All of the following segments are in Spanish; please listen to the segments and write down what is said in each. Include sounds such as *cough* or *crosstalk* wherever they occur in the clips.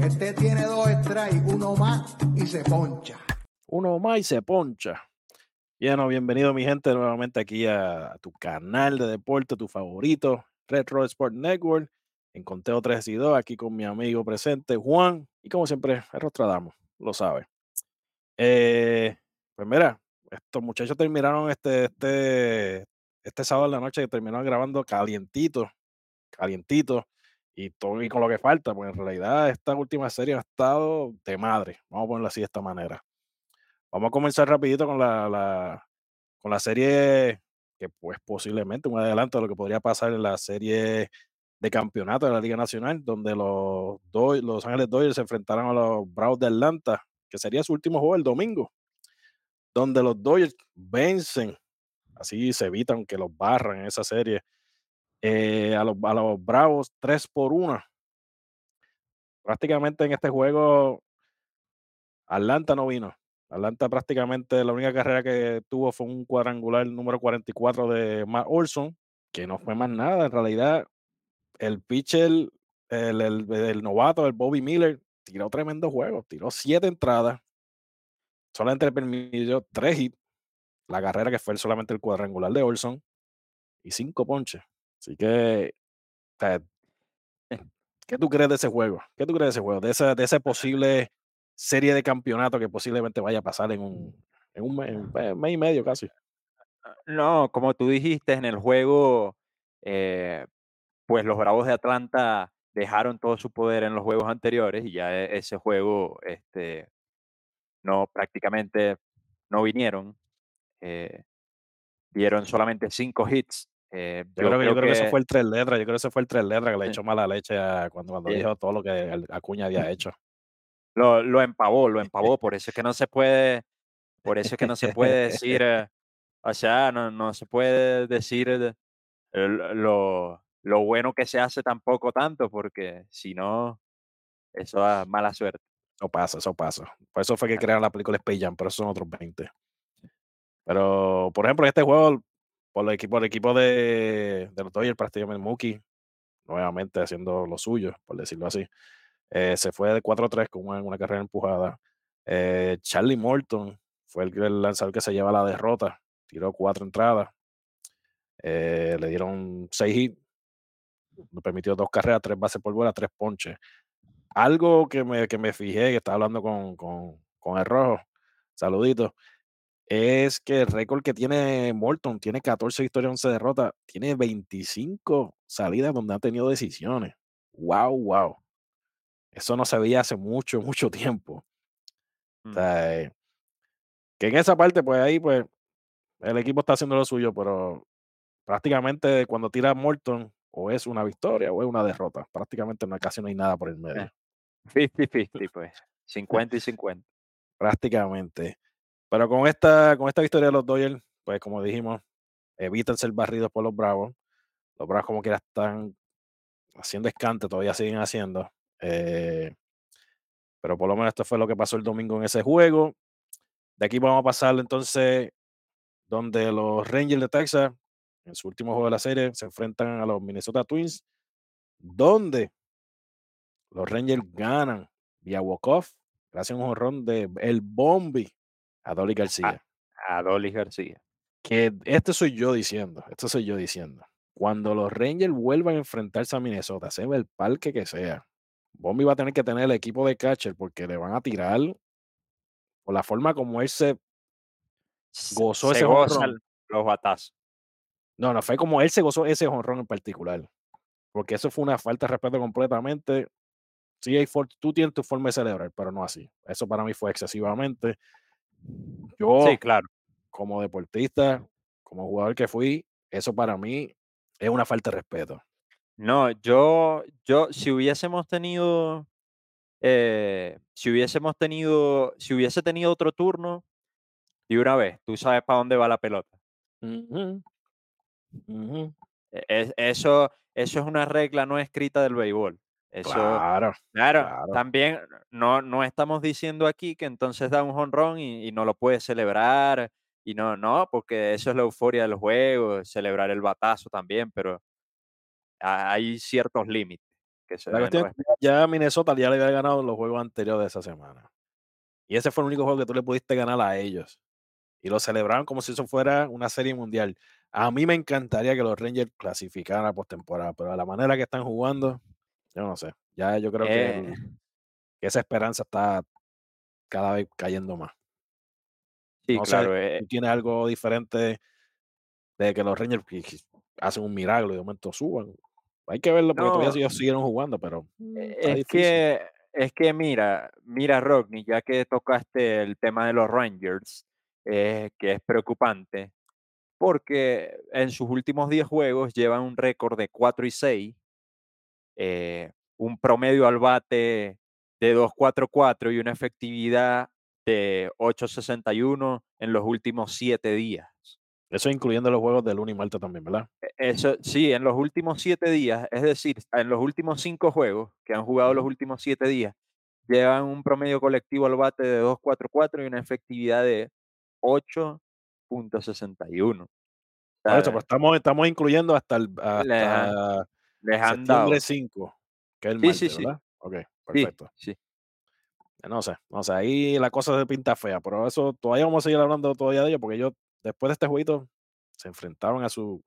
Este tiene dos strikes, uno más y se poncha. Uno más y se poncha. Bueno, bienvenido mi gente nuevamente aquí a, tu canal de deporte, tu favorito, Retro Sport Network, en Conteo 3 y 2, aquí con mi amigo presente, Juan, y como siempre, el Rostradamo, lo sabe. Eh, pues mira, estos muchachos terminaron este, este, este sábado en la noche, terminaron grabando calientito, calientito, y todo y con lo que falta, pues en realidad esta última serie ha estado de madre, vamos a ponerlo así de esta manera. Vamos a comenzar rapidito con la, con la serie que pues posiblemente un adelanto de lo que podría pasar en la serie de campeonato de la Liga Nacional, donde los, los Ángeles Dodgers se enfrentaron a los Bravos de Atlanta, que sería su último juego el domingo, donde los Dodgers vencen, así se evitan que los barran en esa serie, eh, a, los, a los Bravos 3 por 1. Prácticamente en este juego, Atlanta no vino. Atlanta prácticamente la única carrera que tuvo fue un cuadrangular número 44 de Matt Olson, que no fue más nada. En realidad, el pitcher, el, el, novato, el Bobby Miller, tiró tremendo juego, tiró siete entradas, solamente permitió tres hits, la carrera que fue solamente el cuadrangular de Olson, y cinco ponches. Así que, eh, ¿qué tú crees de ese juego? ¿Qué tú crees de ese juego? De esa, de esa posible serie de campeonato que posiblemente vaya a pasar en un, en un mes, y medio casi. No, como tú dijiste en el juego, eh, pues los Bravos de Atlanta dejaron todo su poder en los juegos anteriores y ya e, ese juego, este, no prácticamente no vinieron. Eh, dieron solamente cinco hits. Eh, yo, creo, que, yo creo que, eso fue el tres letras. Yo creo que ese fue el tres letras que le echó mala leche cuando, cuando dijo todo lo que Acuña había *laughs* hecho. Lo, lo empavó, lo empavó. Por eso es que no se puede, por eso es que no se puede decir, eh, *laughs* o sea, no, no se puede decir lo, lo bueno que se hace tampoco tanto, porque si no, eso da mala suerte. Eso pasa, eso pasa. Por eso fue que crearon la película Space Jam, pero eso son otros 20. Pero, por ejemplo, en este juego, por el equipo, el equipo de, de los Dodgers, prácticamente Mookie, nuevamente haciendo lo suyo, por decirlo así. Eh, se fue de 4-3 con una, carrera empujada. Eh, Charlie Morton fue el, lanzador que se lleva la derrota. Tiró cuatro entradas. Eh, le dieron seis hits me permitió dos carreras, tres bases por bola, tres ponches. Algo que me, que me fijé, que estaba hablando con, con, el rojo, saludito, es que el récord que tiene Morton tiene 14 victorias, 11 derrotas, tiene 25 salidas donde ha tenido decisiones. Wow, wow. Eso no se veía hace mucho, *laughs* mucho tiempo. O mm. sea, eh, que en esa parte, pues ahí, pues, el equipo está haciendo lo suyo, pero prácticamente cuando tira Morton, o es una victoria o es una derrota. Prácticamente no, casi no hay nada por el medio. 50-50, pues. *laughs* 50 y 50. Prácticamente. Pero con esta, con esta victoria de los Dodgers, pues como dijimos, evitan ser barridos por los Bravos. Los Bravos como quiera están haciendo escante, todavía siguen haciendo. Eh, pero por lo menos esto fue lo que pasó el domingo en ese juego. De aquí vamos a pasar entonces donde los Rangers de Texas en su último juego de la serie, se enfrentan a los Minnesota Twins, donde los Rangers ganan vía walk-off, gracias a un jorrón de el Bombi a Dolly García. A, Dolly García. Que este soy yo diciendo, esto soy yo diciendo. Cuando los Rangers vuelvan a enfrentarse a Minnesota, sea el parque que sea, Bombi va a tener que tener el equipo de catcher porque le van a tirar por la forma como él se gozó ese los batazos. No, no, fue como él se gozó ese honrón en particular. Porque eso fue una falta de respeto completamente. Sí, hay tú tienes tu forma de celebrar, pero no así. Eso para mí fue excesivamente. Yo, sí, claro. como deportista, como jugador que fui, eso para mí es una falta de respeto. No, yo, yo, si hubiésemos tenido, eh, si hubiésemos tenido, si hubiese tenido otro turno, y una vez, tú sabes para dónde va la pelota. E, eso, eso es una regla no escrita del béisbol. Eso, claro, claro, también no, no estamos diciendo aquí que entonces da un honrón y, y, no lo puede celebrar. Y no, no, porque eso es la euforia del juego, celebrar el batazo también, pero ha- hay ciertos límites que se La cuestión es respetar. que ya Minnesota ya le había ganado los juegos anteriores de esa semana. Y ese fue el único juego que tú le pudiste ganar a ellos. Y lo celebraron como si eso fuera una serie mundial. A mí me encantaría que los Rangers clasificaran a postemporada, pero a la manera que están jugando, yo no sé. Ya yo creo que, Eh, que esa esperanza está cada vez cayendo más. sí, no claro. sé, eh, tú tienes algo diferente de que los Rangers hacen un milagro y de momento suban. Hay que verlo porque todavía No. ellos siguieron jugando, pero está Es que, es que mira, mira, Rodney, ya que tocaste el tema de los Rangers, eh, que es preocupante, porque en sus últimos 10 juegos llevan un récord de 4 y 6, eh, un promedio al bate de 2.44 y una efectividad de 8.61 en los últimos 7 días. Eso incluyendo los juegos de lunes y martes también, ¿verdad? E- Eso, sí, en los últimos siete días, es decir, en los últimos cinco juegos que han jugado los últimos siete días, llevan un promedio colectivo al bate de 2.44 y una efectividad de 8.61. Por eso, pero estamos, estamos incluyendo hasta, el, hasta les han septiembre dado. 5, que es el Sí, martes, sí, sí, ¿verdad? Ok, perfecto. sí. No sé, no sé, ahí la cosa se pinta fea, pero eso todavía vamos a seguir hablando todavía de ello, porque ellos después de este jueguito se enfrentaron a sus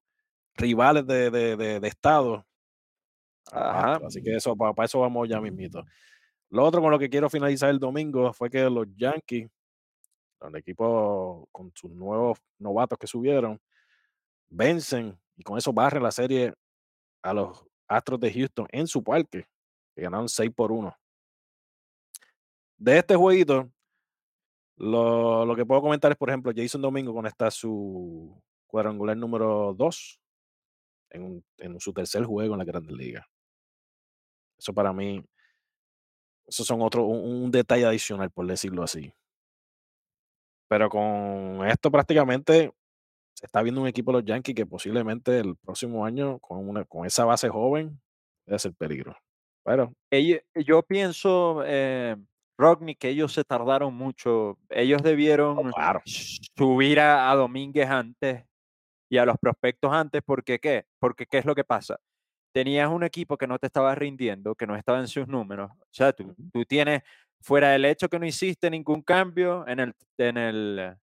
rivales de, de, de, de estado, a los Ajá. Así que eso, para, para eso vamos ya mismito. Lo otro con lo que quiero finalizar el domingo fue que los Yankees, el equipo con sus nuevos novatos que subieron, vencen y con eso barren la serie a los Astros de Houston en su parque, que ganaron 6 por 1. De este jueguito, lo, lo que puedo comentar es, por ejemplo, Jason Domingo conecta su cuadrangular número 2 en, en su tercer juego en la Grandes Ligas. Eso para mí, eso son otro, un detalle adicional, por decirlo así. Pero con esto prácticamente se está viendo un equipo de los Yankees que posiblemente el próximo año, con, una, con esa base joven, puede ser peligro. Pero Ello- yo pienso, eh, Rodney, que ellos se tardaron mucho. Ellos debieron claro. subir a, a Domínguez antes y a los prospectos antes, porque qué? Porque qué es lo que pasa. Tenías un equipo que no te estaba rindiendo, que no estaba en sus números. O sea, tú, tú tienes, fuera del hecho que no hiciste ningún cambio en el, en el,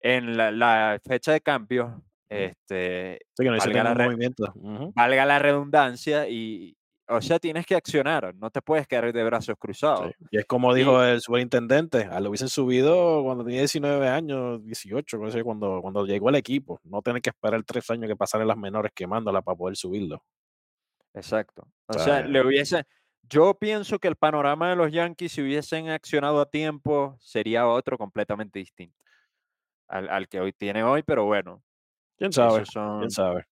en la, la fecha de cambio, este, Sí, que no hiciste valga la movimiento. Valga la redundancia, y, o sea, tienes que accionar, no te puedes quedar de brazos Sí, cruzados. Y es como dijo el superintendente, a lo hubiesen subido cuando tenía 19 años, 18, no sé, cuando, cuando llegó el equipo, no tener que esperar tres años que pasar en las menores quemándola para poder subirlo. Exacto. O sea, le hubiese. Yo pienso que el panorama de los Yankees, si hubiesen accionado a tiempo, sería otro completamente distinto al, al que hoy tiene hoy, pero bueno, quién sabe, quién sabe.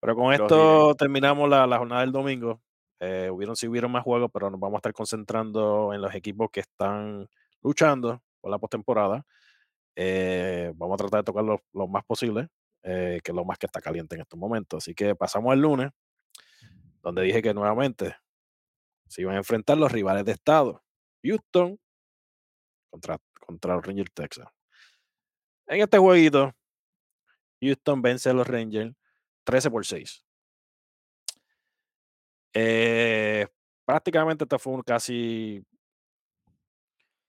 Pero con días. esto terminamos la, la jornada del domingo. Eh, hubieron, sí hubieron más juegos, pero nos vamos a estar concentrando en los equipos que están luchando por la postemporada. Eh, vamos a tratar de tocar lo, lo más posible, eh, que es lo más que está caliente en estos momentos. Así que pasamos al lunes, donde dije que nuevamente se iban a enfrentar los rivales de estado. Houston contra, contra los Rangers Texas. En este jueguito, Houston vence a los Rangers 13 por 6. Eh, prácticamente esto fue un casi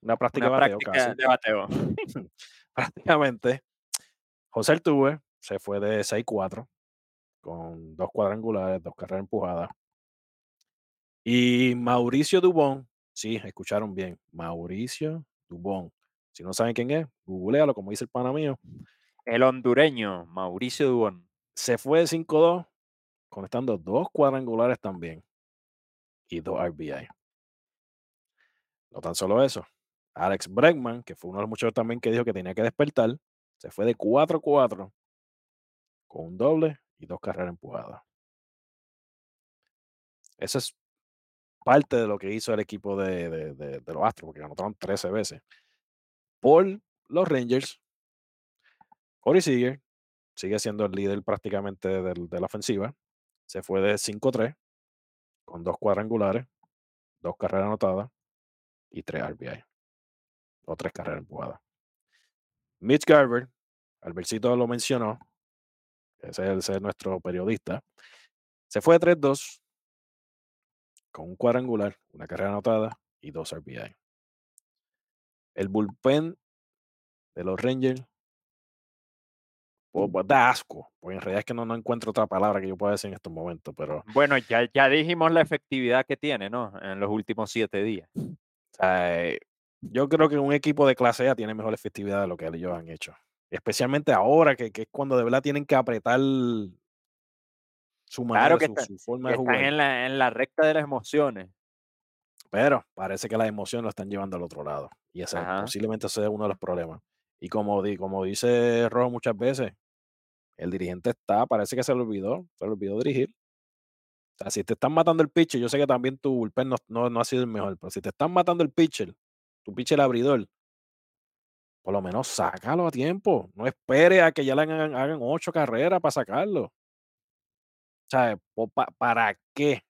una práctica de Una bateo, práctica casi. de bateo. *laughs* prácticamente. José Altuve se fue de 6-4 con dos cuadrangulares, dos carreras empujadas. Y Mauricio Dubón, sí, escucharon bien, Mauricio Dubón. Si no saben quién es, googlealo, como dice el pana mío. El hondureño, Mauricio Dubón. Se fue de 5-2, conectando dos cuadrangulares también y dos RBI. No tan solo eso. Alex Bregman, que fue uno de los muchachos también que dijo que tenía que despertar, se fue de 4-4 con un doble y dos carreras empujadas. Eso es parte de lo que hizo el equipo de, de- de- de los Astros, porque anotaron 13 veces. Por los Rangers, Corey Seager sigue siendo el líder prácticamente de la ofensiva. Se fue de 5-3 con dos cuadrangulares, dos carreras anotadas y tres RBI. O tres carreras empujadas. Mitch Garver, Albercito lo mencionó, ese es, ese es nuestro periodista, se fue de 3-2 con un cuadrangular, una carrera anotada y dos RBI. El bullpen de los Rangers pues, pues, da asco, porque en realidad es que no, no encuentro otra palabra que yo pueda decir en estos momentos, pero Bueno, ya, ya dijimos la efectividad que tiene, ¿no? En los últimos siete días. o sea, eh, yo creo que un equipo de clase A tiene mejor efectividad de lo que ellos han hecho. Especialmente ahora, que, que es cuando de verdad tienen que apretar su manera, Claro que, su, está- su forma que de están jugar. en la, en la recta de las emociones. Pero parece que las emociones lo están llevando al otro lado. Y ese Ajá. posiblemente es uno de los problemas. Y como, di- como dice Rojo muchas veces, el dirigente está, parece que se le olvidó, se le olvidó dirigir. O sea, si te están matando el pitcher, yo sé que también tu bullpen no, no, no ha sido el mejor, pero si te están matando el pitcher, tu pitcher abridor, por lo menos sácalo a tiempo. No espere a que ya le hagan, hagan ocho carreras para sacarlo. O sea, ¿para qué?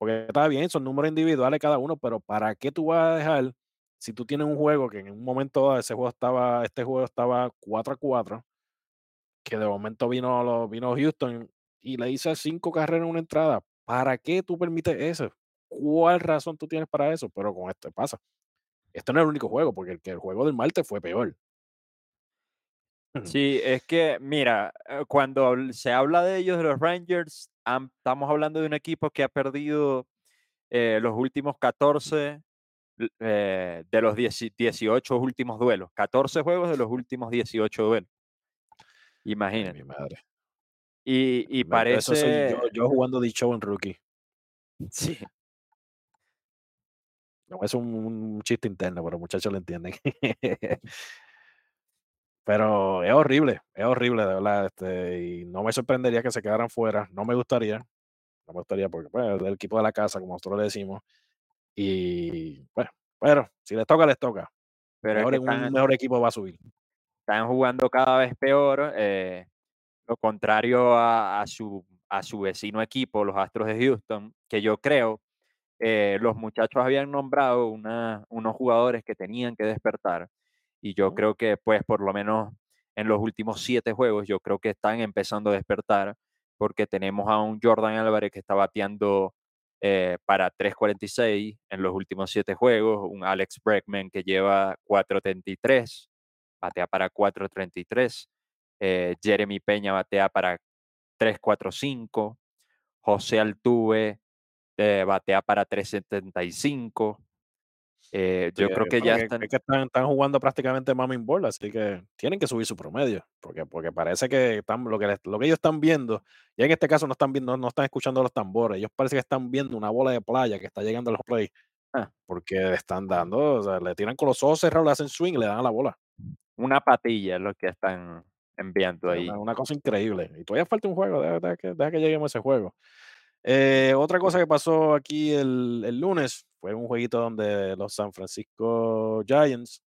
Porque está bien, son números individuales cada uno, pero ¿para qué tú vas a dejar si tú tienes un juego que en un momento ese juego estaba, este juego estaba 4 a 4, que de momento vino, vino Houston y le hice cinco carreras en una entrada? ¿Para qué tú permites eso? ¿Cuál razón tú tienes para eso? Pero con esto pasa. Este no es el único juego, porque el, el juego del martes fue peor. Sí, es que, mira, eh, cuando se habla de ellos, de los Rangers, am- estamos hablando de un equipo que ha perdido eh, los últimos 14 l- eh, de los 10 18 últimos duelos. 14 juegos de los últimos 18 duelos. Ay, Imagínate. mi madre. Y, y Me- Eso soy yo, parece, yo jugando de show en rookie. *laughs* sí, No, es un, un chiste interno, pero muchachos lo entienden. *laughs* Pero es horrible, es horrible, de verdad. Este, y no me sorprendería que se quedaran fuera. No me gustaría. No me gustaría porque pues, es del equipo de la casa, como nosotros le decimos. Y bueno, pero si les toca, les toca. pero es Mejor que un mejor equipo va a subir. están jugando cada vez peor. eh, lo contrario a, a su, a su vecino equipo, los Astros de Houston, que yo creo eh, los muchachos habían nombrado una- unos jugadores que tenían que despertar y yo creo que pues por lo menos en los últimos siete juegos yo creo que están empezando a despertar porque tenemos a un Jordan Álvarez que está bateando eh, para 3.46 en los últimos siete juegos, un Alex Bregman que lleva 4.33, batea para 4.33, eh, Jeremy Peña batea para 3.45, José Altuve eh, batea para 3.75. eh, yo Sí, creo que ya que- están, es que están, están jugando prácticamente mami en bola, así que tienen que subir su promedio, porque, porque parece que están, lo, que les- lo que ellos están viendo, ya en este caso no están viendo, no están escuchando los tambores, ellos parece que están viendo una bola de playa que está llegando a los play, Ah. porque le están dando, o sea, le tiran con los ojos cerrados, le hacen swing y le dan a la bola. una patilla es lo que están enviando ahí. Una, una cosa increíble. Y todavía falta un juego, deja, deja que, deja que lleguemos a ese juego. Eh, otra cosa que pasó aquí el, lunes fue un jueguito donde los San Francisco Giants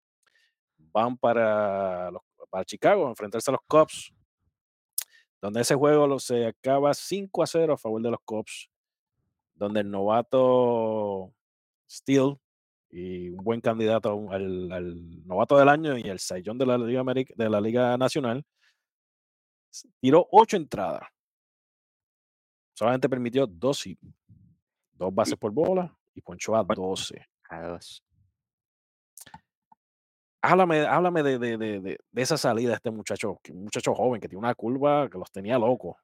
van para, los- para Chicago a enfrentarse a los Cubs, donde ese juego lo, se acaba 5 a 0 a favor de los Cubs, donde el novato Steele y un buen candidato al, novato del año y el Sayón de la Liga, de la Liga Nacional, tiró 8 entradas. Solamente permitió dos hits, dos bases por bola y ponchó a Bueno. 12. A dos. Háblame, háblame de, de, de, de- esa salida de este muchacho, un muchacho joven que tiene una curva que los tenía locos.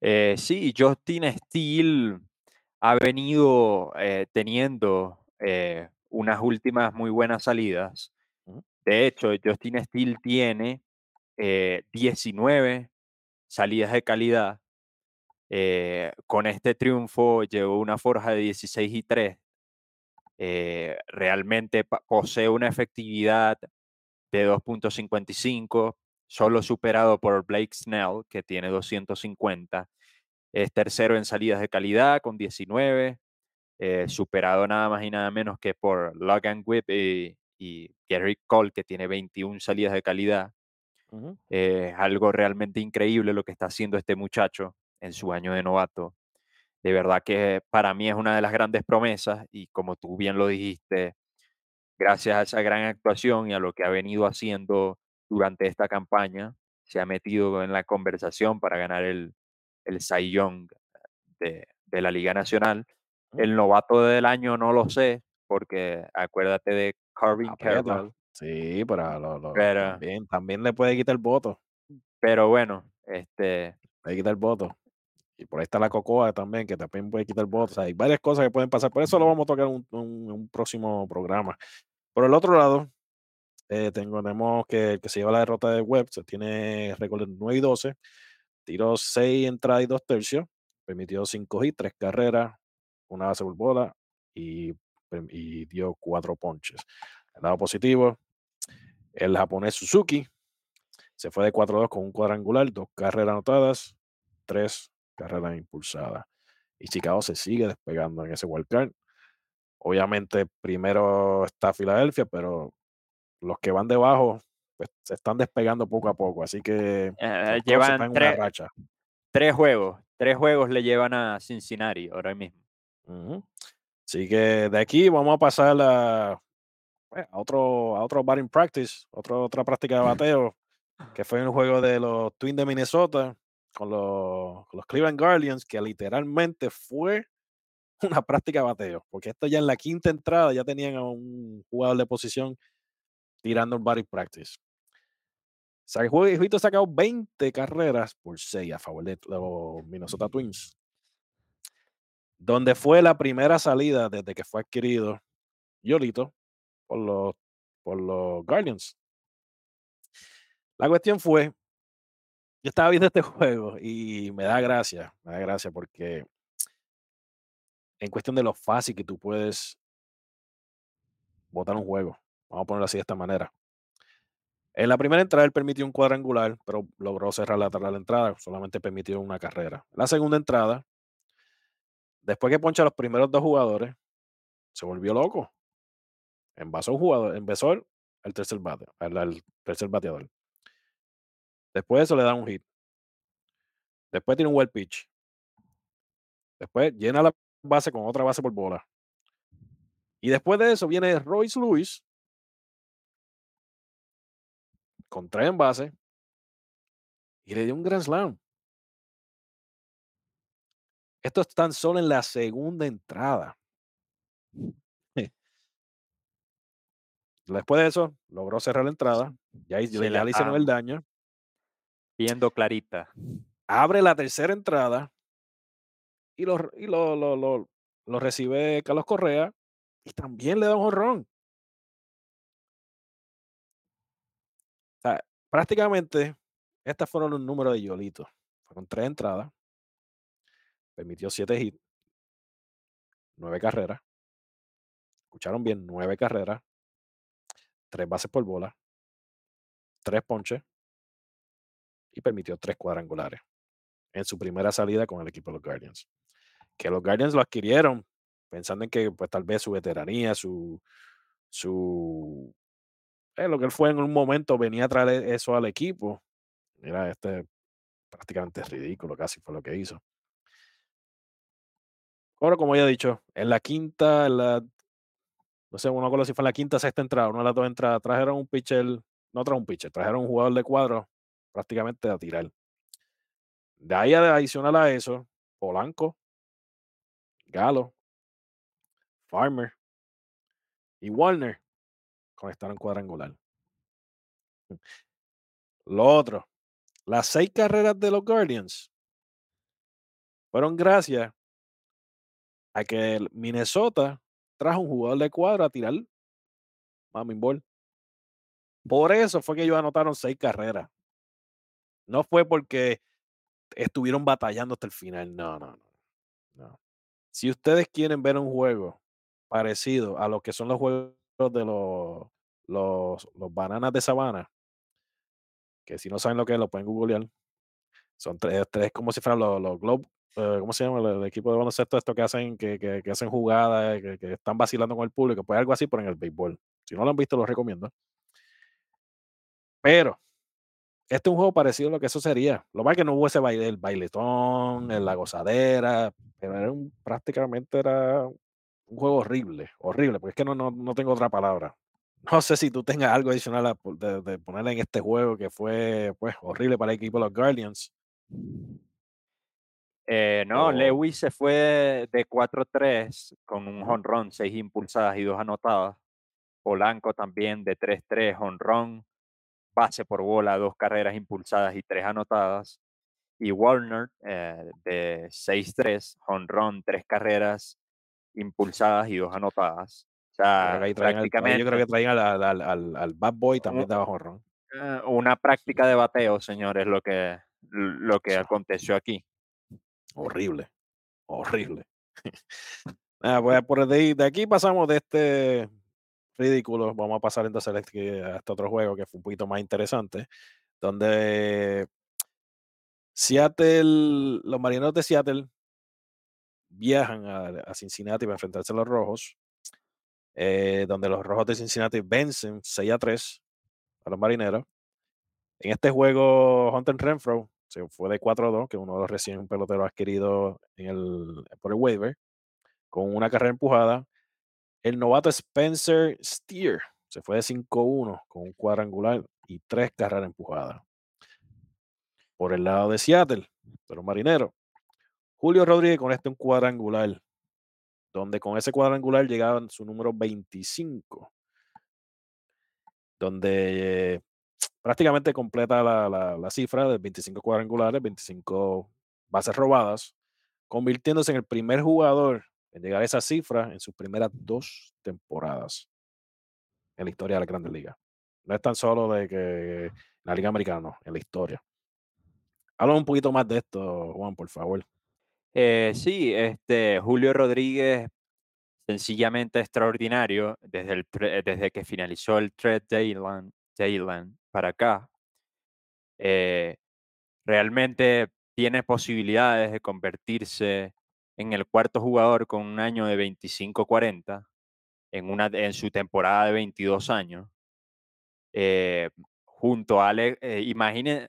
Eh, sí, Justin Steele ha venido eh, teniendo eh, unas últimas muy buenas salidas. De hecho, Justin Steele tiene eh, 19 salidas de calidad. Eh, con este triunfo llevó una forja de 16 y 3. Eh, realmente posee una efectividad de 2.55, solo superado por Blake Snell, que tiene 250. Es tercero en salidas de calidad con 19, eh, superado nada más y nada menos que por Logan Whip y, y Gary Cole, que tiene 21 salidas de calidad. Ujú. Eh, Es algo realmente increíble lo que está haciendo este muchacho en su año de novato. De verdad que para mí es una de las grandes promesas y como tú bien lo dijiste, gracias a esa gran actuación y a lo que ha venido haciendo durante esta campaña, se ha metido en la conversación para ganar el, el Cy Young de, de la Liga Nacional. El novato del año no lo sé, porque acuérdate de Carvin Aprieta. Carroll. Sí, pero, lo- lo- Pero- también, también le puede quitar el voto. Pero bueno, este, Puede quitar el voto. Y por ahí está la Cocoa también, que también puede quitar sea, hay varias cosas que pueden pasar. Por eso lo vamos a tocar en un, un- un próximo programa. Por el otro lado, eh, tenemos que el que se lleva la derrota de Webb, se tiene récord de 9 y 12. Tiró 6 entradas y 2 tercios. Permitió 5 hits, 3 carreras, una base por bola y, y dio 4 ponches. El lado positivo, el japonés Suzuki se fue de 4-2 con un cuadrangular, dos carreras anotadas, tres carreras impulsadas. Y Chicago se sigue despegando en ese wildcard. Obviamente, primero está Filadelfia, pero los que van debajo pues, se están despegando poco a poco. Así que eh, Cubs llevan en tres, racha. tres juegos. Tres juegos le llevan a Cincinnati ahora mismo. Así que de aquí vamos a pasar a, pues, a otro, a otro batting practice, otro- otra práctica de *laughs* bateo, que fue un juego de los Twins de Minnesota con los, Cleveland Guardians, que literalmente fue *laughs* una práctica de bateo, porque esto ya en la quinta entrada ya tenían a un jugador de posición tirando el batting practice. O sea, ha sacado 20 carreras por 6 a favor de los Minnesota Twins donde fue la primera salida desde que fue adquirido Yolito por los, por los Guardians. La cuestión fue, yo estaba viendo este *laughs* juego y me da gracia, me da gracia porque en cuestión de lo fácil que tú puedes botar un juego, vamos a ponerlo así de esta manera. En la primera entrada él permitió un cuadrangular, pero logró cerrar la, la entrada, solamente permitió una carrera. La segunda entrada, después que poncha los primeros dos jugadores, se volvió loco. Envasó un jugador, empezó el tercer bate, el, el tercer bateador. Después de eso le da un hit. Después tiene un well pitch. Después llena la base con otra base por bola. Y después de eso viene Royce Lewis con tres en base y le dio un Grand Slam. Esto es tan solo en la segunda entrada. *laughs* Después de eso, logró cerrar la entrada. Ya, ya la le hicieron el están daño. Viendo clarita. Abre la tercera entrada y lo, y lo, lo, lo- recibe Carlos Correa y también le da un jonrón. O sea, prácticamente, estos fueron los números de Yolito. Fueron tres entradas, permitió siete hits, nueve carreras. Escucharon bien, nueve carreras, tres bases por bola, tres ponches y permitió tres cuadrangulares en su primera salida con el equipo de los Guardians. Que los Guardians lo adquirieron pensando en que pues tal vez su veteranía, su, su eh, lo que él fue en un momento venía a traer e- eso al equipo. Mira, este prácticamente es ridículo, casi fue lo que hizo. Ahora, como ya he dicho, en la quinta, en la, no sé, no me acuerdo si fue en la quinta sexta entrada, una de las dos entradas, trajeron un pitcher, no trajeron un pitcher, trajeron un jugador de cuadro prácticamente a tirar. De ahí adicional a eso, Polanco, Galo, Farmer y Warner conectaron cuadrangular. Lo otro, las seis carreras de los Guardians fueron gracias a que el Minnesota trajo un jugador de cuadro a tirar mami ball. Por eso fue que ellos anotaron seis carreras. No fue porque estuvieron batallando hasta el final. No, no, no. Si ustedes quieren ver un juego parecido a lo que son los juegos de los, los, los bananas de sabana, que si no saben lo que es, lo pueden googlear. Son tres, tres como si fueran los, los Globe, eh, ¿cómo se llama? El, el equipo de baloncesto, esto que hacen, que, que, que hacen jugadas, que, que están vacilando con el público, pues algo así, pero en el béisbol. Si no lo han visto, lo recomiendo. Pero este es un juego parecido a lo que eso sería. Lo más que no hubo ese baile, el bailetón, el- la gozadera, pero era un, prácticamente era un juego horrible, horrible, porque es que no, no, no tengo otra palabra. *laughs* no sé si tú tengas algo adicional a de, de ponerle en este juego que fue pues horrible para el equipo de los Guardians. Eh, no, Lewis se fue de 4-3 con un honrón, 6 impulsadas y 2 anotadas. Polanco también de 3-3, honrón, pase por bola, 2 carreras impulsadas y 3 anotadas. Y Warner eh, de 6-3, honrón, 3 carreras impulsadas y 2 anotadas. O Yo creo sea, traían al- yo creo que prácticamente traían al, al- al- al- Bad Boy también abajo ron. eh, una práctica de bateo, señores, lo que, lo que aconteció aquí. Horrible. Horrible. Nada, *laughs* pues por de, de aquí pasamos de este ridículo. Vamos a pasar entonces a este, a este otro juego que fue un poquito más interesante. Donde Seattle, los marineros de Seattle viajan a, Cincinnati para enfrentarse a los rojos. eh, donde los rojos de Cincinnati vencen 6 a 3 a los marineros. En este juego, Hunter Renfro se fue de 4 a 2, que uno de los recién peloteros adquiridos por el waiver, con una carrera empujada. El novato Spencer Steer se fue de 5 a 1 con un cuadrangular y tres carreras empujadas. Por el lado de Seattle, de los marineros, Julio Rodríguez con este un cuadrangular, donde con ese cuadrangular llegaban su número 25, donde eh, prácticamente completa la- la cifra de 25 cuadrangulares, 25 bases robadas, convirtiéndose en el primer jugador en llegar a esa cifra en sus primeras dos temporadas en la historia de la Grandes Ligas. No es tan solo de que la Liga Americana, no, en la historia. Habla un poquito más de esto, Juan, por favor. Eh, sí, este Julio Rodríguez, sencillamente extraordinario desde, el, desde que finalizó el trade deadline, deadline para acá. eh, realmente tiene posibilidades de convertirse en el cuarto jugador con un año de 25-40 en, en su temporada de 22 años. eh, junto a Alex, eh, imaginen,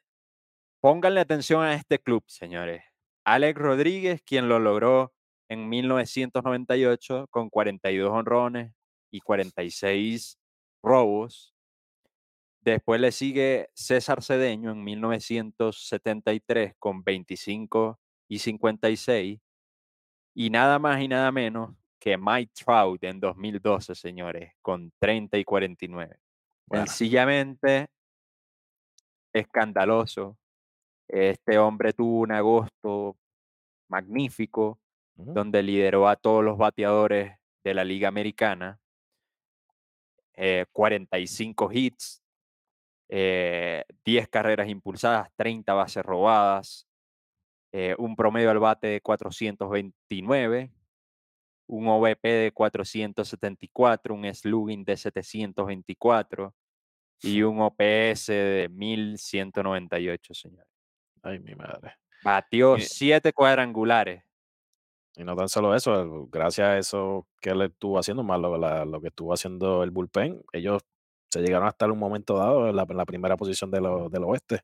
pónganle atención a este club, señores. Alex Rodríguez, quien lo logró en 1998 con 42 honrones y 46 robos. Después le sigue César Cedeño en 1973 con 25 y 56. Y nada más y nada menos que Mike Trout en 2012, señores, con 30 y 49. Bueno. Sencillamente escandaloso. Este hombre tuvo un agosto magnífico, donde lideró a todos los bateadores de la Liga Americana. eh, 45 hits, eh, 10 carreras impulsadas, 30 bases robadas, eh, un promedio al bate de 429, un OVP de 474, un slugging de 724 y un OPS de 1198, señor. Ay, mi madre. Batió Eh, siete cuadrangulares. Y no tan solo eso, gracias a eso que él estuvo haciendo, más lo, la- lo que estuvo haciendo el bullpen, ellos se llegaron a estar en un momento dado en la, en la primera posición de lo- del oeste,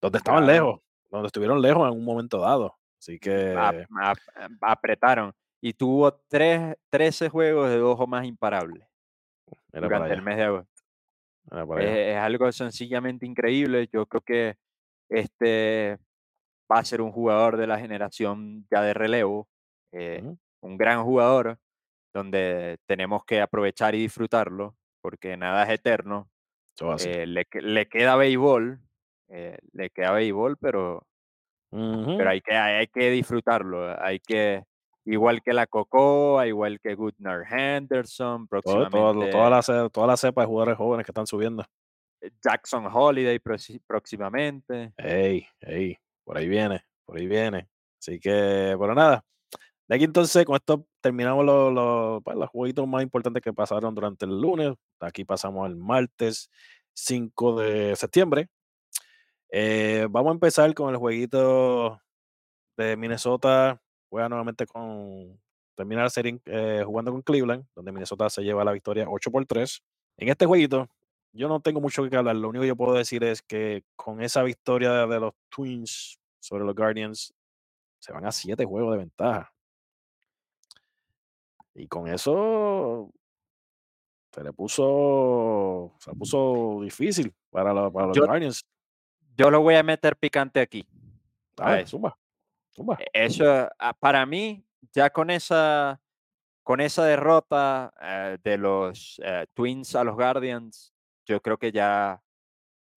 donde estaban Claro. lejos, donde estuvieron lejos en un momento dado. Así que, ap- apretaron y tuvo tres, 13 juegos de dos o más imparables para durante el mes de agosto. Es, es algo sencillamente increíble. Yo creo que este va a ser un jugador de la generación ya de relevo, eh, un gran jugador donde tenemos que aprovechar y disfrutarlo porque nada es eterno. Eh, le, le queda béisbol, eh, le queda béisbol, pero pero hay que, hay hay que disfrutarlo. Hay que, igual que la Cocoa, igual que Gunnar Henderson, todo- todo- próximamente toda, la, toda la cepa de jugadores jóvenes que están subiendo. eh, Jackson Holiday próximamente. Ey, ey, por ahí viene, por ahí viene. Así que, pero nada. De aquí entonces, con esto terminamos los, los, pues, los jueguitos más importantes que pasaron durante el lunes. Aquí pasamos al martes 5 de septiembre. Eh, vamos a empezar con el jueguito de Minnesota. Juega nuevamente con. Termina la serie eh, jugando con Cleveland, donde Minnesota se lleva la victoria 8 por 3. En este jueguito, yo no tengo mucho que hablar. Lo único que yo puedo decir es que con esa victoria de, los Twins sobre los Guardians, se van a 7 juegos de ventaja. Y con eso, se le puso, se le puso difícil para, los Yo- Guardians. Yo lo voy a meter picante aquí. A ver, eso. zumba. E- Eso, ah, para mí, ya con esa, con esa derrota eh, de los eh, Twins a los Guardians, yo creo que ya,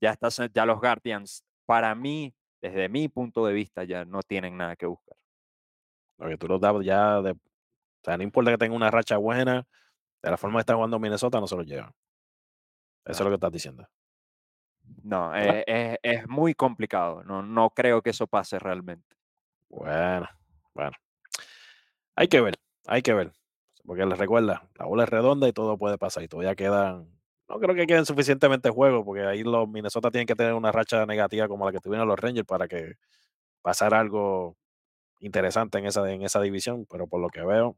ya, está, ya los Guardians, para mí, desde mi punto de vista, ya no tienen nada que buscar. Porque tú los das ya de. O sea, no importa que tenga una racha buena, de la forma que está jugando Minnesota, no se lo llevan. Eso es lo que estás diciendo. No, eh, es, es muy complicado. No, no creo que eso pase realmente. Bueno, bueno. Hay que ver, hay que ver. Porque les recuerda, la bola es redonda y todo puede pasar. Y todavía quedan. No creo que queden suficientemente juegos, porque ahí los Minnesota tienen que tener una racha negativa como la que tuvieron los Rangers para que pasara algo interesante en esa, en esa división. Pero por lo que veo,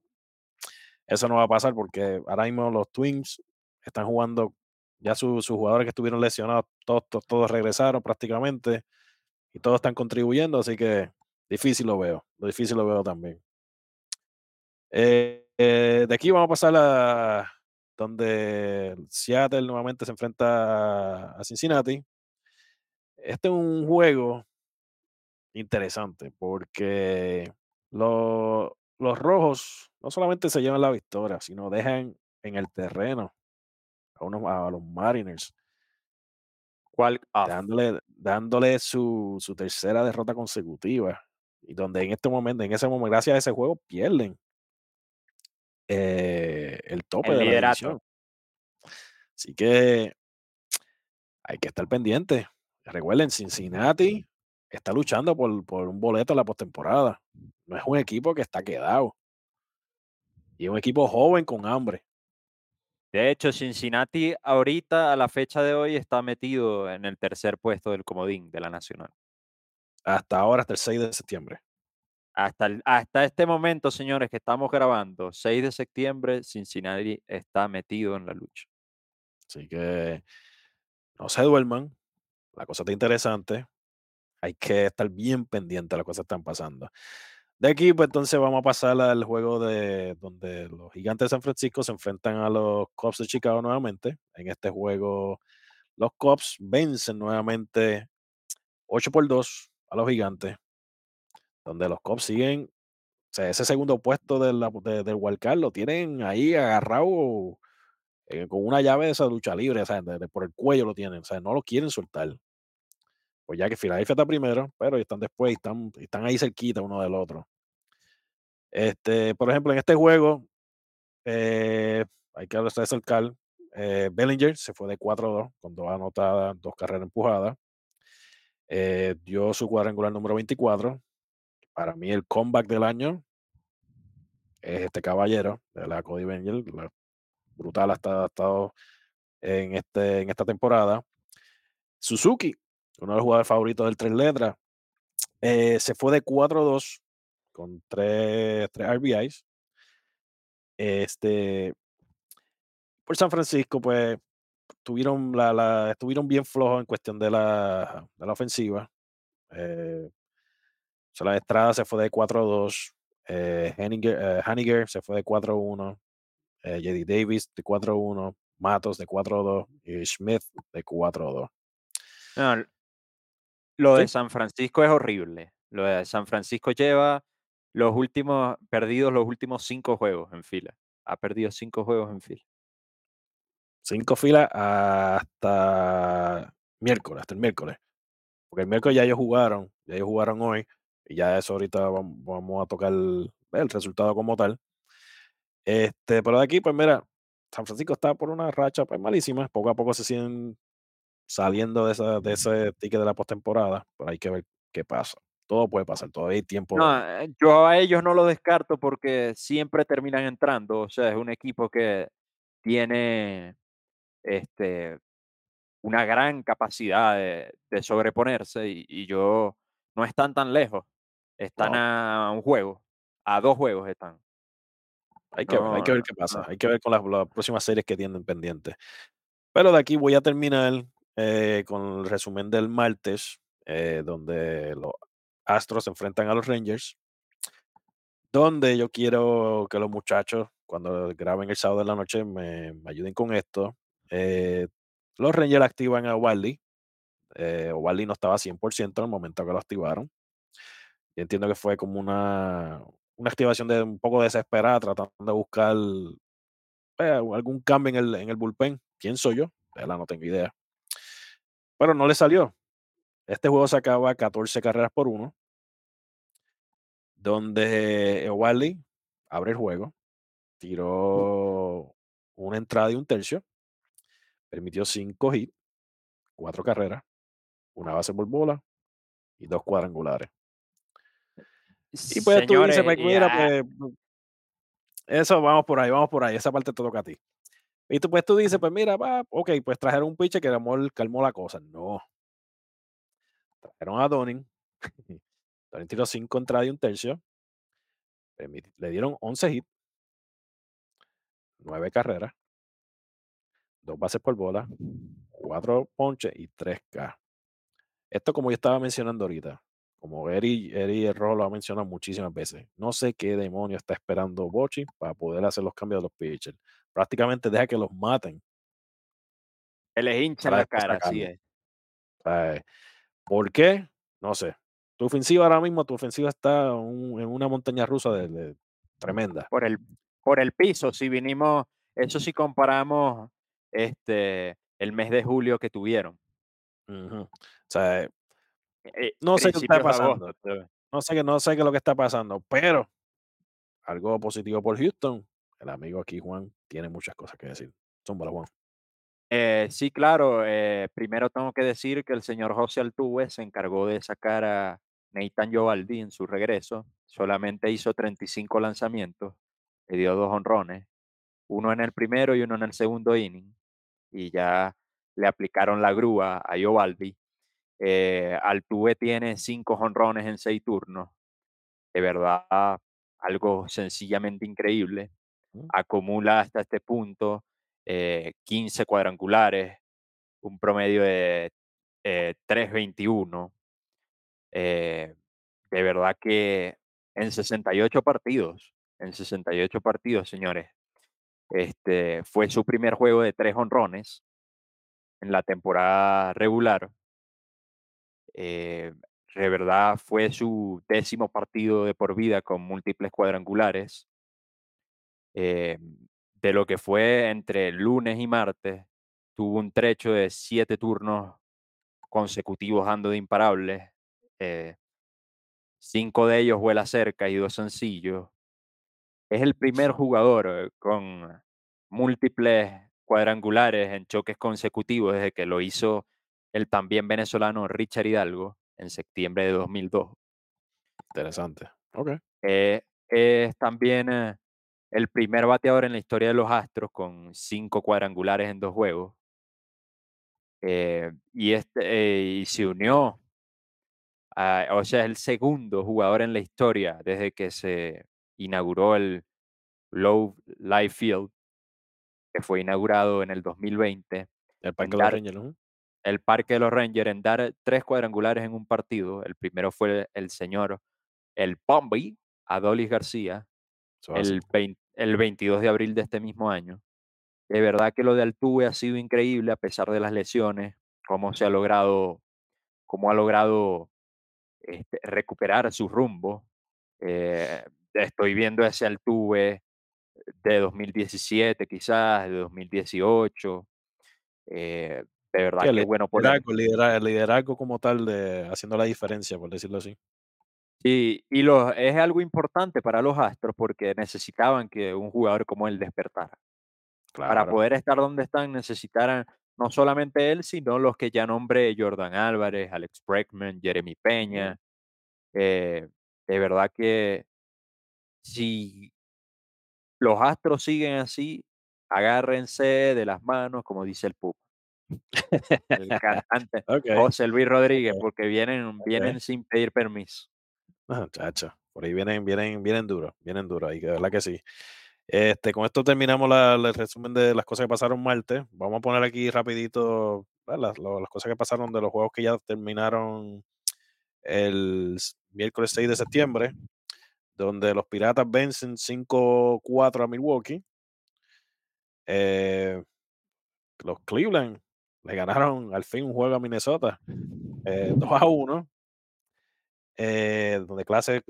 eso no va a pasar porque ahora mismo los Twins están jugando, ya su- sus jugadores que estuvieron lesionados, todos, todos, regresaron prácticamente y todos están contribuyendo, así que difícil lo veo, lo difícil lo veo también. Eh, eh, de aquí vamos a pasar a donde Seattle nuevamente se enfrenta a Cincinnati. Este es un juego interesante porque lo- los rojos no solamente se llevan la victoria, sino dejan en el terreno a, unos, a los Mariners, ¿Cuál? ah, dándole, dándole su, su tercera derrota consecutiva. Y donde en este momento, en ese momento, gracias a ese juego, pierden eh, el tope El de la división. Así que hay que estar pendiente. Recuerden, Cincinnati está luchando por, por un boleto a la postemporada. No es un equipo que está quedado. Y es un equipo joven con hambre. De hecho, Cincinnati ahorita, a la fecha de hoy, está metido en el tercer puesto del comodín de la Nacional. Hasta ahora, hasta el 6 de septiembre. Hasta, el- hasta este momento, señores, que estamos grabando, 6 de septiembre, Cincinnati está metido en la lucha. Así que no se duerman. La cosa está interesante. Hay que estar bien pendiente de las cosas que están pasando. De aquí, pues entonces vamos a pasar al juego de donde los gigantes de San Francisco se enfrentan a los Cubs de Chicago nuevamente. En este juego, los Cubs vencen nuevamente 8 por 2 a los gigantes, donde los Cubs siguen, o sea, ese segundo puesto de la- de- del lo tienen ahí agarrado eh, con una llave de esa lucha libre, o sea, de por el cuello lo tienen, o sea, no lo quieren soltar. Pues ya que Filadelfia está primero, pero están después y están, están ahí cerquita uno del otro. Este, por ejemplo, en este juego, eh, hay que resaltar, eh, Bellinger se fue de 4-2 con dos anotadas, dos carreras empujadas. Eh, dio su cuadrangular número 24. Para mí, el comeback del año es este caballero, de la Cody Bellinger. brutal ha estado en, este, en esta temporada. Suzuki, uno de los jugadores favoritos del tres letras, eh, se fue de 4-2 con tres, tres RBIs. Este, por San Francisco, pues tuvieron la, la- estuvieron bien flojos en cuestión de la, de la ofensiva. Eh, la Estrada se fue de 4-2. Eh, eh, Haniger se fue de 4-1. Eh, JD Davis de 4-1. Matos de 4-2. Y Smith de 4-2. No, lo de. San Francisco es horrible. Lo de San Francisco lleva los últimos, perdidos los últimos cinco juegos en fila. Ha perdido cinco juegos en fila. Cinco filas hasta miércoles, hasta el miércoles. Porque el miércoles ya ellos jugaron, ya ellos jugaron hoy. Y ya eso ahorita vam- vamos a tocar el, el resultado como tal. Este, pero de aquí, pues mira, San Francisco está por una racha pues, malísima. Poco a poco se siguen saliendo de, esa, de ese ticket de la postemporada. Pero hay que ver qué pasa. Todo puede pasar, todavía hay tiempo. No, eh, yo a ellos no lo descarto porque siempre terminan entrando. O sea, es un equipo que tiene este, una gran capacidad de, de sobreponerse y, y yo no están tan lejos. Están No. a un juego, a dos juegos están. Hay que ver, hay que No, ver qué pasa. Hay que ver con las, las próximas series que tienen pendientes. Pero de aquí voy a terminar eh, con el resumen del martes, eh, donde los Astros se enfrentan a los Rangers. Donde yo quiero que los muchachos cuando graben el sábado de la noche me, ayuden con esto. Eh, los Rangers activan a Wally. Wally no estaba 100% en el momento que lo activaron. Entiendo que fue como una, una activación de un poco desesperada, tratando de buscar algún cambio en el, en el bullpen. ¿Quién soy yo? Verdad, no tengo idea. Pero no le salió. Este juego se acaba 14 carreras por uno, donde Wally abre el juego, tiró una entrada y un tercio, permitió cinco hits, cuatro carreras, una base por bola y dos cuadrangulares. Y pues tú dices, Señores, pues, mira, pues, eso vamos por ahí, vamos por ahí, esa parte te toca a ti. Y tú, pues tú dices, pues mira, va, ok, pues trajeron un pitcher que calmó, calmó la cosa. No. Trajeron a Donning. *laughs* Donning tiró cinco entradas y un tercio. Le dieron 11 hits, 9 carreras, dos bases por bola, cuatro ponches y 3K. Esto como yo estaba mencionando ahorita, como Eri, Eri el Rojo lo ha mencionado muchísimas veces, no sé qué demonio está esperando Bochi para poder hacer los cambios de los pitchers. Prácticamente deja que los maten. se les hincha la cara, así es. ¿Por qué? No sé. Tu ofensiva ahora mismo, tu ofensiva está un- en una montaña rusa de, de- tremenda. Por el, por el piso, si vinimos, eso si comparamos este, el mes de julio que tuvieron. O sea, eh, no sé qué está pasando. agosto. No sé, qué- no sé qué es lo que está pasando, pero algo positivo por Houston. El amigo aquí, Juan, tiene muchas cosas que decir. Zúmbala, Juan. Eh, sí, claro. eh, primero tengo que decir que el señor José Altuve se encargó de sacar a Nathan Giovaldi en su regreso. Solamente hizo 35 lanzamientos, le dio dos honrones, uno en el primero y uno en el segundo inning, y ya le aplicaron la grúa a Giovaldi. Eh, Altuve tiene cinco honrones en seis turnos. De verdad, algo sencillamente increíble. Acumula hasta este punto eh, 15 cuadrangulares, un promedio de eh, 3.21. Eh, de verdad que en 68 partidos, en 68 partidos, señores, este, fue su primer juego de tres honrones en la temporada regular. Eh, de verdad fue su décimo partido de por vida con múltiples cuadrangulares. Eh, de lo que fue entre lunes y martes, tuvo un trecho de siete turnos consecutivos dando de imparables. eh, cinco de ellos vuela cerca y dos sencillos. Es el primer jugador con múltiples cuadrangulares en choques consecutivos desde que lo hizo el también venezolano Richard Hidalgo en septiembre de 2002. Interesante. Eh, es también el primer bateador en la historia de los Astros con cinco cuadrangulares en dos juegos. Eh, y, este, eh, y se unió, a- o sea, es el segundo jugador en la historia desde que se inauguró el Low Life Field, que fue inaugurado en el 2020, El Parque de los Rangers. ¿no? el Parque de los Rangers, en dar tres cuadrangulares en un partido. El primero fue el señor, el Pombi, Adolis García, el, vein- el 22 de abril de este mismo año. De verdad que lo de Altuve ha sido increíble a pesar de las lesiones, cómo se ha logrado, cómo ha logrado este, recuperar su rumbo. Eh, estoy viendo ese Altuve de 2017, quizás, de 2018. eh, de verdad el que bueno por liderazgo, liderazgo como tal de haciendo la diferencia, por decirlo así. Y, y lo- es algo importante para los Astros porque necesitaban que un jugador como él despertara. Para poder estar donde están necesitaran no solamente él, sino los que ya nombré, Jordan Álvarez, Alex Bregman, Jeremy Peña. Eh, de verdad que si los Astros siguen así, agárrense de las manos, como dice el Pup. El *laughs* cantante. José Luis Rodríguez, porque vienen, vienen sin pedir permiso. Ah, por ahí vienen, vienen, vienen duros, vienen duros, ahí, de verdad que sí. Este, con esto terminamos el resumen de las cosas que pasaron martes. Vamos a poner aquí rapidito las, cosas que pasaron de los juegos que ya terminaron el miércoles 6 de septiembre. donde los Piratas vencen 5-4 a Milwaukee. Eh, los Cleveland le ganaron al fin un juego a Minnesota 2 a 1. Donde clase,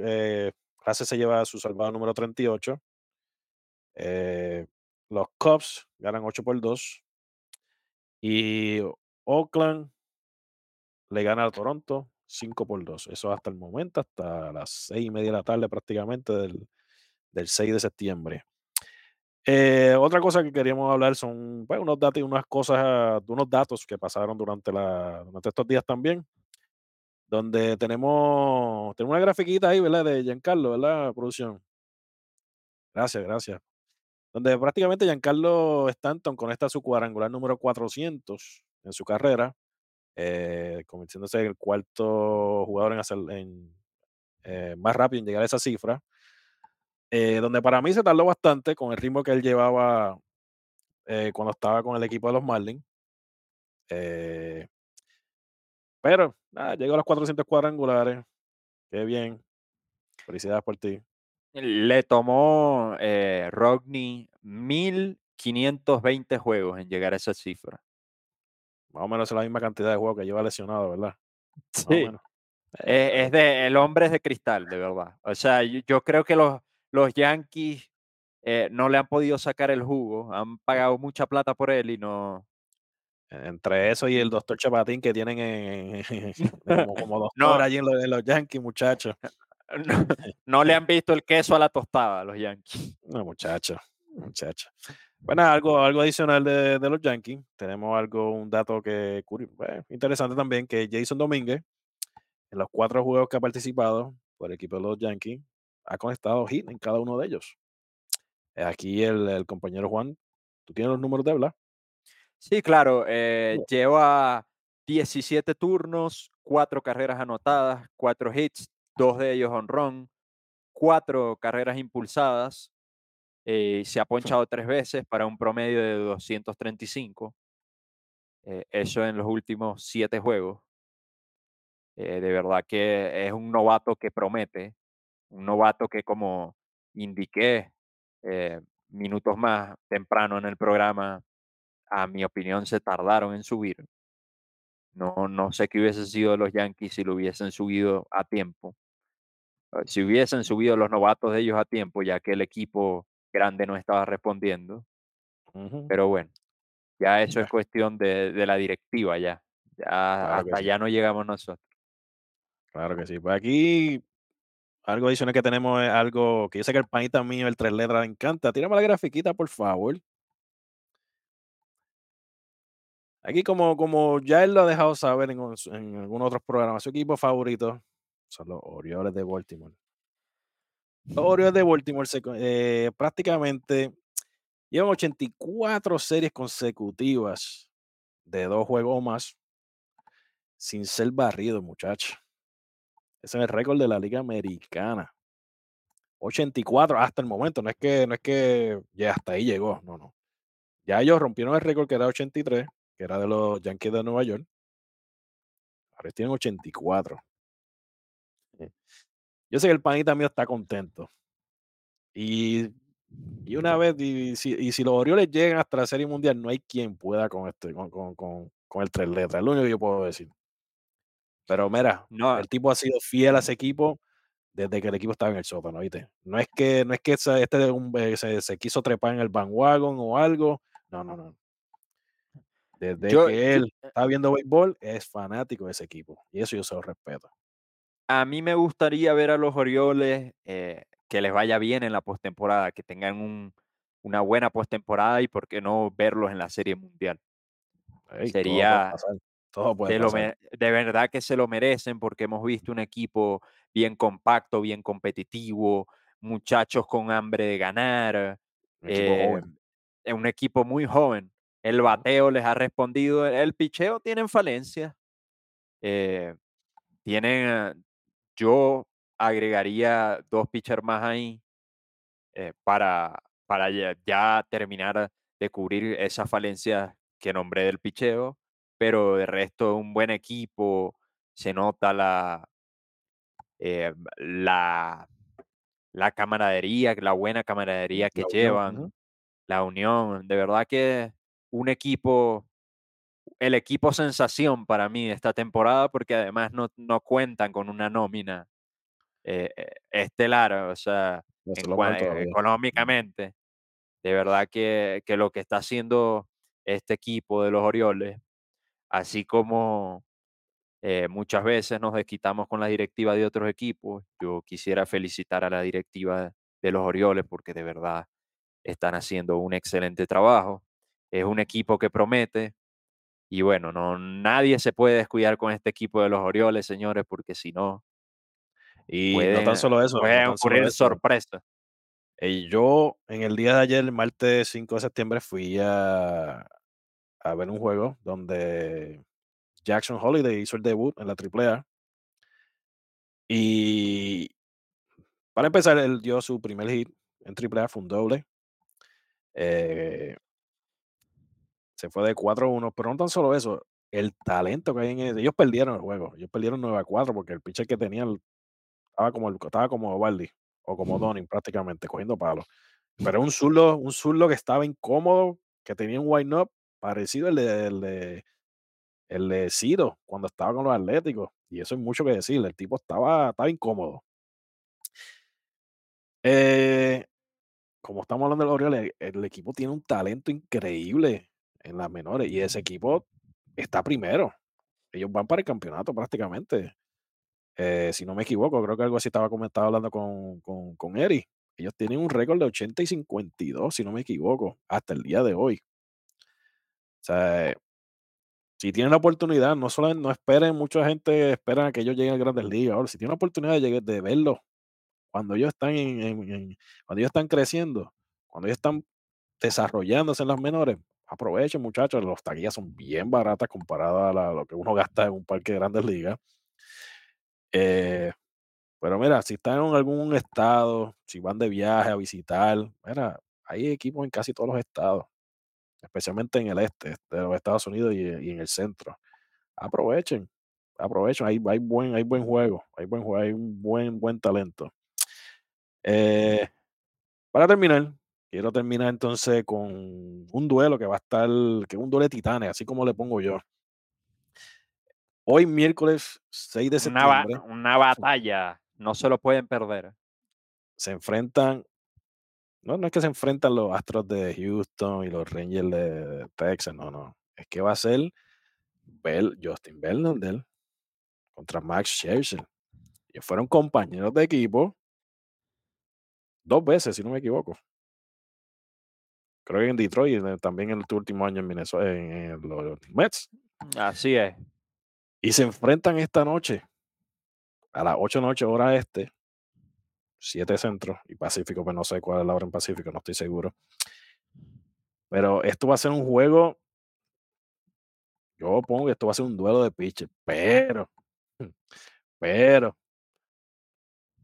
clase se lleva su salvado número 38. los Cubs ganan 8 por 2. Y Oakland le gana a Toronto 5 por 2. Eso hasta el momento, hasta las 6 y media de la tarde prácticamente del, del 6 de septiembre. Eh, otra cosa que queríamos hablar son pues, unos datos y unas cosas, unos datos que pasaron durante, la, durante estos días también, donde tenemos, tenemos una grafiquita ahí, ¿verdad? De Giancarlo, ¿verdad? Producción. Gracias, gracias. Donde prácticamente Giancarlo Stanton conecta su cuadrangular número 400 en su carrera, eh, convirtiéndose en el cuarto jugador en hacer en, eh, más rápido en llegar a esa cifra. Eh, donde para mí se tardó bastante con el ritmo que él llevaba cuando estaba con el equipo de los Marlins. Eh, pero llegó a los 400 cuadrangulares. Qué bien. Felicidades por ti. Le tomó eh, Rodney 1520 juegos en llegar a esa cifra. Más o menos es la misma cantidad de juegos que lleva lesionado, ¿verdad? *laughs* Sí. Es, de, el hombre es de cristal, de verdad. O sea, yo creo que los, los Yankees eh, no le han podido sacar el jugo, han pagado mucha plata por él y no. Entre eso y el doctor Chapatín que tienen en, como, doctor allí en los, Yankees, muchachos. No, le han visto el queso a la tostada a los Yankees. No, muchachos, muchachos. Bueno, algo, algo adicional de, los Yankees. Tenemos algo, un dato que interesante también, que Jason Domínguez, en los cuatro juegos que ha participado por el equipo de los Yankees, ha conectado hit en cada uno de ellos. Aquí el, compañero Juan, ¿tú tienes los números de habla? Sí, claro. Eh, lleva 17 turnos, cuatro carreras anotadas, cuatro hits, dos de ellos run, cuatro carreras impulsadas. Eh, se ha ponchado tres veces para un promedio de 235. Eh, eso en los últimos siete juegos. de verdad que es un novato que promete un novato que como indiqué eh, minutos más temprano en el programa, a mi opinión se tardaron en subir. No, no sé qué hubiese sido los Yankees si lo hubiesen subido a tiempo. Eh, si hubiesen subido los novatos de ellos a tiempo, ya que el equipo grande no estaba respondiendo. Pero bueno, ya eso es cuestión de, la directiva ya. Ya hasta allá no llegamos nosotros. Claro que sí. Pues aquí algo adicional que tenemos es algo que yo sé que el panita mío, el tres letras, le encanta. Tírame la grafiquita, por favor. Aquí, como, como ya él lo ha dejado saber en, en algunos otros programas, su equipo favorito son los Orioles de Baltimore. Los Orioles de Baltimore eh, prácticamente llevan 84 series consecutivas de dos juegos o más sin ser barrido, muchachos. Ese es el récord de la Liga Americana. 84 hasta el momento. No es que, no es que ya hasta ahí llegó. No, no. Ya ellos rompieron el récord que era 83, que era de los Yankees de Nueva York. Ahora tienen 84. Eh, yo sé que el panita mío está contento. Y, y una vez, y si, los Orioles llegan hasta la Serie Mundial, no hay quien pueda con, este, con, con, con el tres letras. Es lo único que yo puedo decir. Pero mira, no, el tipo ha sido fiel a ese equipo desde que el equipo estaba en el sótano, ¿viste? No es que, no es que este eh, se, se, quiso trepar en el bandwagon o algo. No, no, no. Desde que él eh está viendo béisbol, es fanático de ese equipo. Y eso yo se lo respeto. A mí me gustaría ver a los Orioles eh, que les vaya bien en la postemporada, que tengan un, una buena postemporada y por qué no verlos en la Serie Mundial. Sería, de, verdad que se lo merecen porque hemos visto un equipo bien compacto, bien competitivo, muchachos con hambre de ganar. Un equipo, eh, un equipo muy joven. El bateo les ha respondido. El picheo tienen falencias. Eh, tienen, yo agregaría dos pitchers más ahí eh, para, para ya, terminar de cubrir esas falencias que nombré del picheo pero de resto un buen equipo, se nota la, eh, la, la camaradería, la buena camaradería que La unión, llevan, la unión. De verdad que un equipo, el equipo sensación para mí esta temporada, porque además no, no cuentan con una nómina eh, eh, estelar, o sea, en eh, económicamente. De verdad que, que lo que está haciendo este equipo de los Orioles, así como eh, muchas veces nos desquitamos con la directiva de otros equipos, yo quisiera felicitar a la directiva de los Orioles porque de verdad están haciendo un excelente trabajo. Es un equipo que promete y bueno, no, nadie se puede descuidar con este equipo de los Orioles, señores, porque si no, Y no tan solo eso, no pueden solo ocurrir sorpresas. Eh, yo en el día de ayer, el martes 5 de septiembre, fui a, a ver un juego donde Jackson Holiday hizo el debut en la AAA. Y para empezar, él dio su primer hit en AAA, fue un doble. Eh, se fue de 4-1, pero no tan solo eso, el talento que hay en él. Ellos perdieron el juego, ellos perdieron 9-4 porque el pitcher que tenían estaba como, el- estaba como Baldi o como Donning prácticamente, cogiendo palos. Pero un zurdo, un zurdo que estaba incómodo, que tenía un wind up parecido al de, el de, el de Ciro cuando estaba con los Atléticos. Y eso es mucho que decir, el tipo estaba, estaba incómodo. Eh, como estamos hablando de los Orioles, el equipo tiene un talento increíble en las menores y ese equipo está primero. Ellos van para el campeonato prácticamente. Eh, si no me equivoco, creo que algo así estaba comentado hablando con, con, con Eri. Ellos tienen un récord de 80 y 52, si no me equivoco, hasta el día de hoy. O sea, si tienen la oportunidad, no solo no esperen, mucha gente espera que ellos lleguen a grandes ligas. Ahora, si tienen la oportunidad de, llegar, de verlo cuando ellos están en- cuando ellos están creciendo, cuando ellos están desarrollándose en las menores, aprovechen, muchachos. Los taquillas son bien baratas comparadas a lo que uno *laughs* gasta en un parque de grandes ligas. Eh, pero mira, si están en algún estado, si van de viaje a visitar, mira, hay equipos en casi todos los estados, especialmente en el este de los Estados Unidos y, en el centro. Aprovechen, aprovechen, hay, hay, buen, hay buen juego, hay buen hay un buen, buen talento. Eh, para terminar, quiero terminar entonces con un duelo que va a estar, que es un duelo de titanes, así como le pongo yo. Hoy miércoles 6 de Una, septiembre una batalla, no se lo pueden perder. se enfrentan, no, no es que se enfrentan los Astros de Houston y los Rangers de Texas, no, no, es que va a ser Bell, Justin Verlander contra Max Scherzer. Ellos fueron compañeros de equipo dos veces, si no me equivoco. Creo que en Detroit también en el último año en Minnesota, en, en los Mets. Así es. Y se enfrentan esta noche a las 8 de noche, hora este, 7 centro y Pacífico, pues no sé cuál es la hora en Pacífico, no estoy seguro. Pero esto va a ser un juego. Yo pongo que esto va a ser un duelo de pitches, pero, *laughs* pero,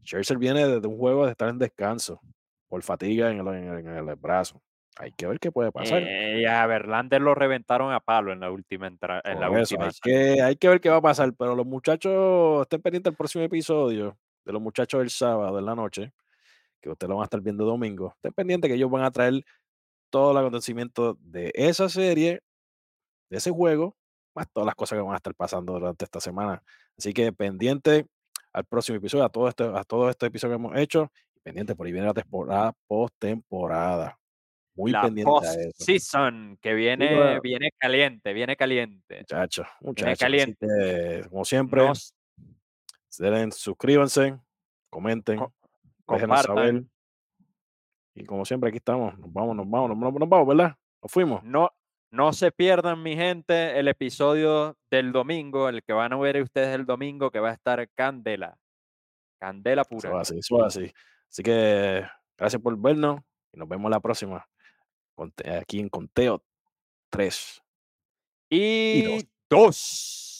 Scherzer viene de un juego de estar en descanso por fatiga en el, en el- en el brazo. Hay que ver qué puede pasar. Eh, a Verlander lo reventaron a palo en la última entra- en la Por eso, última hay que, hay que ver qué va a pasar, pero los muchachos, estén pendientes del próximo episodio de los muchachos del sábado en la noche, que ustedes lo van a estar viendo domingo. Estén pendientes que ellos van a traer todo el acontecimiento de esa serie, de ese juego, más todas las cosas que van a estar pasando durante esta semana. Así que pendiente al próximo episodio, a todo este, a todo este episodio que hemos hecho, pendiente por ahí viene la temporada post-temporada. Muy La pendiente a eso. post-season que viene, bueno. viene caliente, viene caliente. Muchachos, muchachos. Así caliente. que, como siempre, Nos den, suscríbanse, comenten, Co- déjenos saber. Y como siempre, aquí estamos. Nos vamos, nos vamos, nos, nos- nos vamos, ¿verdad? Nos fuimos. No, no se pierdan, mi gente, el episodio del domingo, el que van a ver ustedes el domingo, que va a estar Candela. Candela pura. así, eso así. Así que gracias por vernos y nos vemos la próxima. Aquí en Conteo 3. Y dos. dos.